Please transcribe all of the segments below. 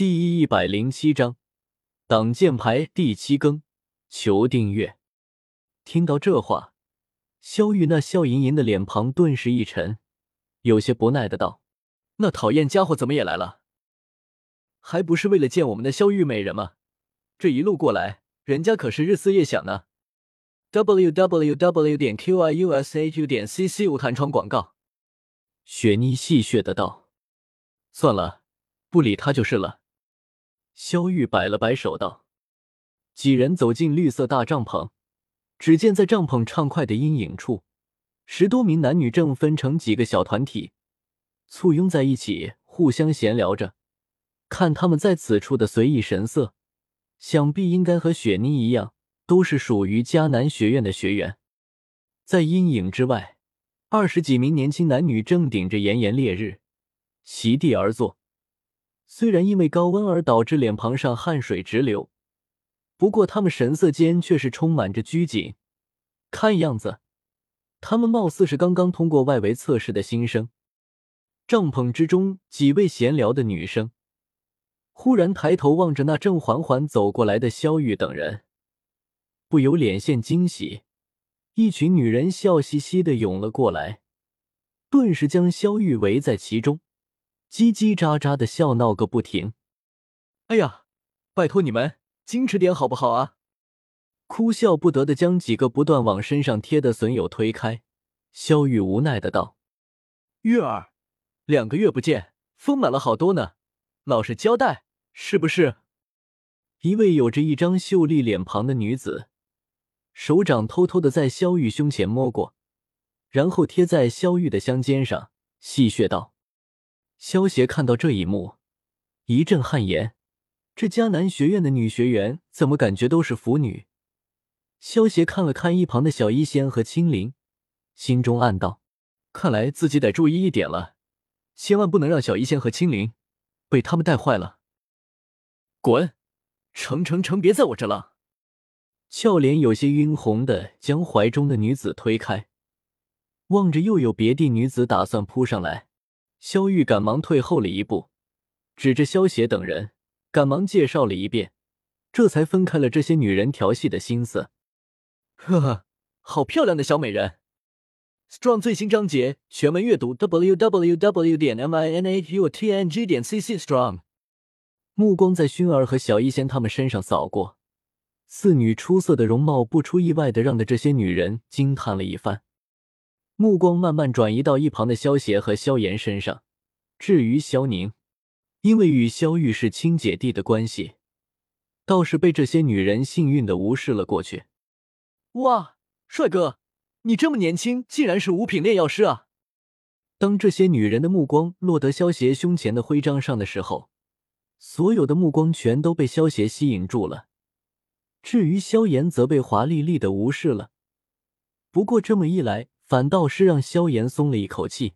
第一百零七章，挡箭牌第七更，求订阅。听到这话，萧玉那笑盈盈的脸庞顿时一沉，有些不耐的道：“那讨厌家伙怎么也来了？还不是为了见我们的萧玉美人吗？这一路过来，人家可是日思夜想呢。” w w w 点 q i u s h u 点 c c 无弹窗广告。雪妮戏谑的道：“算了，不理他就是了。”萧玉摆了摆手道：“几人走进绿色大帐篷，只见在帐篷畅快的阴影处，十多名男女正分成几个小团体，簇拥在一起，互相闲聊着。看他们在此处的随意神色，想必应该和雪妮一样，都是属于迦南学院的学员。在阴影之外，二十几名年轻男女正顶着炎炎烈日，席地而坐。”虽然因为高温而导致脸庞上汗水直流，不过他们神色间却是充满着拘谨。看样子，他们貌似是刚刚通过外围测试的新生。帐篷之中，几位闲聊的女生忽然抬头望着那正缓缓走过来的萧玉等人，不由脸现惊喜。一群女人笑嘻嘻的涌了过来，顿时将萧玉围在其中。叽叽喳喳的笑闹个不停。哎呀，拜托你们矜持点好不好啊！哭笑不得的将几个不断往身上贴的损友推开。萧玉无奈的道：“月儿，两个月不见，丰满了好多呢，老实交代，是不是？”一位有着一张秀丽脸庞的女子，手掌偷偷的在萧玉胸前摸过，然后贴在萧玉的香肩上，戏谑道。萧协看到这一幕，一阵汗颜。这迦南学院的女学员怎么感觉都是腐女？萧协看了看一旁的小医仙和青灵，心中暗道：看来自己得注意一点了，千万不能让小医仙和青灵被他们带坏了。滚！成成成，别在我这了！俏脸有些晕红的将怀中的女子推开，望着又有别地女子打算扑上来。萧玉赶忙退后了一步，指着萧邪等人，赶忙介绍了一遍，这才分开了这些女人调戏的心思。呵呵，好漂亮的小美人！Strong 最新章节全文阅读：w w w. 点 m i n a u t n g. 点 c c strong。目光在薰儿和小医仙他们身上扫过，四女出色的容貌不出意外的让的这些女人惊叹了一番。目光慢慢转移到一旁的萧邪和萧炎身上。至于萧宁，因为与萧玉是亲姐弟的关系，倒是被这些女人幸运的无视了过去。哇，帅哥，你这么年轻，竟然是五品炼药师啊！当这些女人的目光落得萧邪胸前的徽章上的时候，所有的目光全都被萧邪吸引住了。至于萧炎，则被华丽丽的无视了。不过这么一来，反倒是让萧炎松了一口气。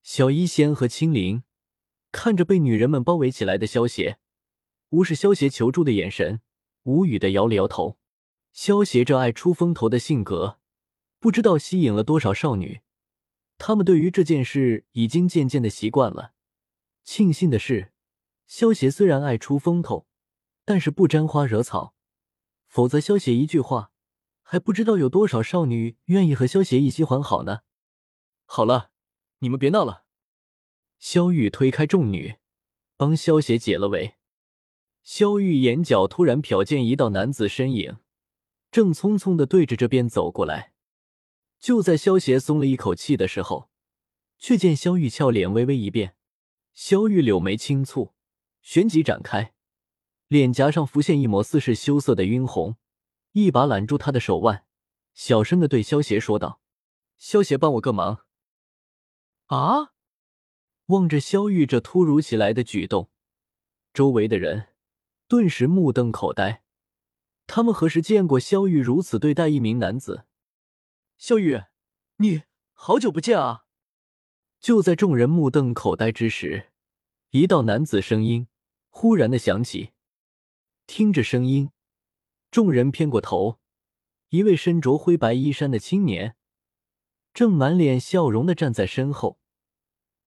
小医仙和青灵看着被女人们包围起来的萧邪，无视萧邪求助的眼神，无语的摇了摇头。萧邪这爱出风头的性格，不知道吸引了多少少女。他们对于这件事已经渐渐的习惯了。庆幸的是，萧邪虽然爱出风头，但是不沾花惹草，否则萧邪一句话。还不知道有多少少女愿意和萧协一起还好呢。好了，你们别闹了。萧玉推开众女，帮萧协解了围。萧玉眼角突然瞟见一道男子身影，正匆匆的对着这边走过来。就在萧协松了一口气的时候，却见萧玉俏脸微微一变。萧玉柳眉轻蹙，旋即展开，脸颊上浮现一抹似是羞涩的晕红。一把揽住他的手腕，小声的对萧邪说道：“萧邪，帮我个忙。”啊！望着萧玉这突如其来的举动，周围的人顿时目瞪口呆。他们何时见过萧玉如此对待一名男子？萧玉，你好久不见啊！就在众人目瞪口呆之时，一道男子声音忽然的响起。听着声音。众人偏过头，一位身着灰白衣衫的青年正满脸笑容的站在身后。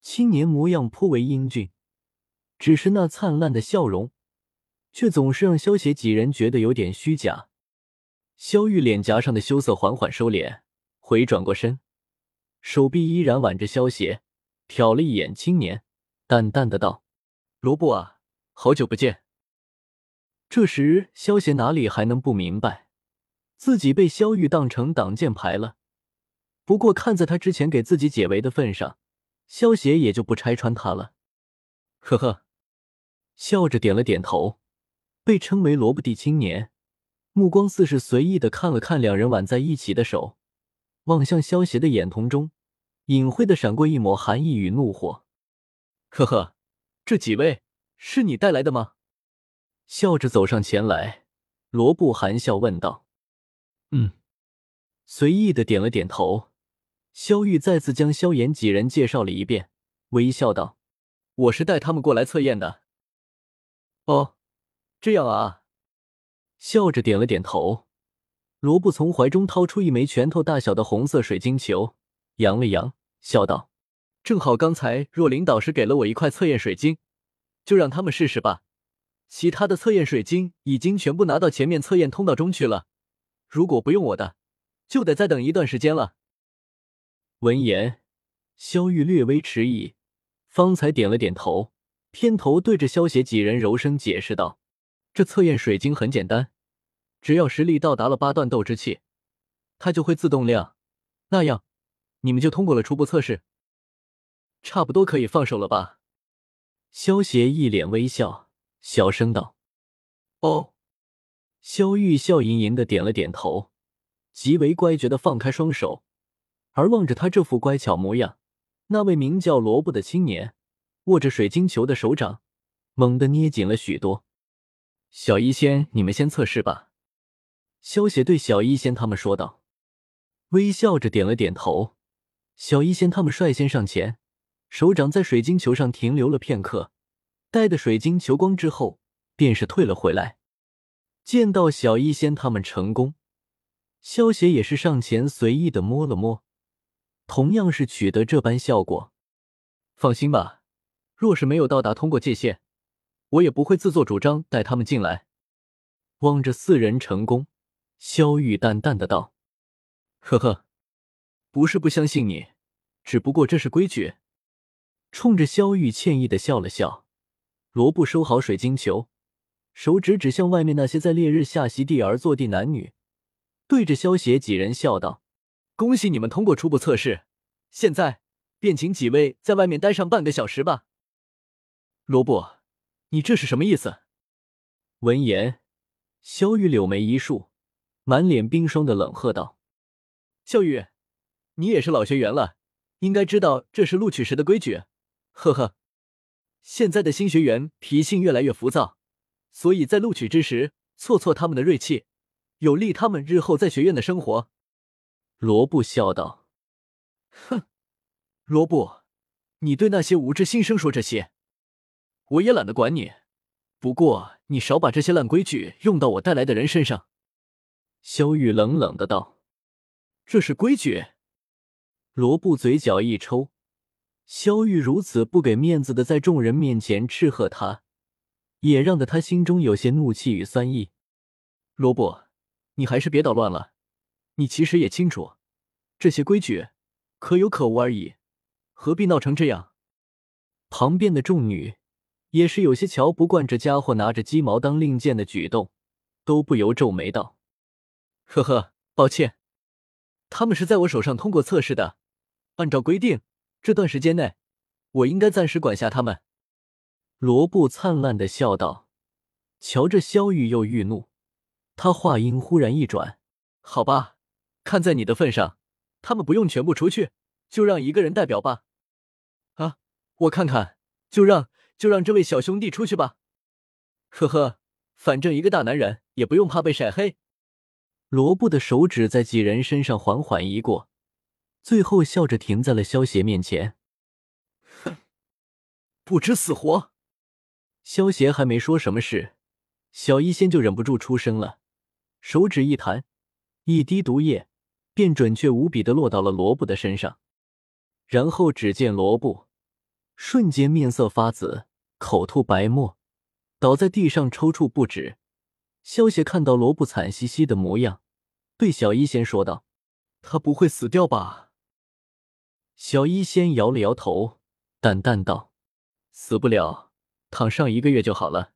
青年模样颇为英俊，只是那灿烂的笑容，却总是让萧邪几人觉得有点虚假。萧玉脸颊上的羞涩缓缓收敛，回转过身，手臂依然挽着萧邪，瞟了一眼青年，淡淡的道：“罗布啊，好久不见。”这时，萧邪哪里还能不明白，自己被萧玉当成挡箭牌了。不过，看在他之前给自己解围的份上，萧邪也就不拆穿他了。呵呵，笑着点了点头。被称为萝卜地青年，目光似是随意的看了看两人挽在一起的手，望向萧邪的眼瞳中，隐晦的闪过一抹寒意与怒火。呵呵，这几位是你带来的吗？笑着走上前来，罗布含笑问道：“嗯。”随意的点了点头。萧玉再次将萧炎几人介绍了一遍，微笑道：“我是带他们过来测验的。”哦，这样啊。笑着点了点头。罗布从怀中掏出一枚拳头大小的红色水晶球，扬了扬，笑道：“正好刚才若琳导师给了我一块测验水晶，就让他们试试吧。”其他的测验水晶已经全部拿到前面测验通道中去了，如果不用我的，就得再等一段时间了。闻言，萧玉略微迟疑，方才点了点头，偏头对着萧邪几人柔声解释道：“这测验水晶很简单，只要实力到达了八段斗之气，它就会自动亮，那样你们就通过了初步测试，差不多可以放手了吧？”萧邪一脸微笑。小声道：“哦。”萧玉笑吟吟的点了点头，极为乖觉的放开双手，而望着他这副乖巧模样，那位名叫罗布的青年握着水晶球的手掌猛地捏紧了许多。小医仙，你们先测试吧。”萧邪对小医仙他们说道，微笑着点了点头。小医仙他们率先上前，手掌在水晶球上停留了片刻。带的水晶球光之后，便是退了回来。见到小医仙他们成功，萧邪也是上前随意的摸了摸，同样是取得这般效果。放心吧，若是没有到达通过界限，我也不会自作主张带他们进来。望着四人成功，萧玉淡淡的道：“呵呵，不是不相信你，只不过这是规矩。”冲着萧玉歉意的笑了笑。罗布收好水晶球，手指指向外面那些在烈日下席地而坐的男女，对着萧邪几人笑道：“恭喜你们通过初步测试，现在便请几位在外面待上半个小时吧。”罗布，你这是什么意思？闻言，萧玉柳眉一竖，满脸冰霜的冷喝道：“萧玉，你也是老学员了，应该知道这是录取时的规矩。”呵呵。现在的新学员脾性越来越浮躁，所以在录取之时挫挫他们的锐气，有利他们日后在学院的生活。罗布笑道：“哼，罗布，你对那些无知新生说这些，我也懒得管你。不过你少把这些烂规矩用到我带来的人身上。”萧玉冷冷的道：“这是规矩。”罗布嘴角一抽。萧玉如此不给面子的在众人面前斥喝他，也让得他心中有些怒气与酸意。罗布，你还是别捣乱了。你其实也清楚，这些规矩可有可无而已，何必闹成这样？旁边的众女也是有些瞧不惯这家伙拿着鸡毛当令箭的举动，都不由皱眉道：“呵呵，抱歉，他们是在我手上通过测试的，按照规定。”这段时间内，我应该暂时管辖他们。”罗布灿烂的笑道。瞧着萧玉又愈怒，他话音忽然一转：“好吧，看在你的份上，他们不用全部出去，就让一个人代表吧。”啊，我看看，就让就让这位小兄弟出去吧。呵呵，反正一个大男人也不用怕被晒黑。罗布的手指在几人身上缓缓移过。最后笑着停在了萧邪面前。哼，不知死活！萧邪还没说什么事，小医仙就忍不住出声了，手指一弹，一滴毒液便准确无比的落到了罗布的身上。然后只见罗布瞬间面色发紫，口吐白沫，倒在地上抽搐不止。萧邪看到罗布惨兮兮的模样，对小医仙说道：“他不会死掉吧？”小医仙摇了摇头，淡淡道：“死不了，躺上一个月就好了。”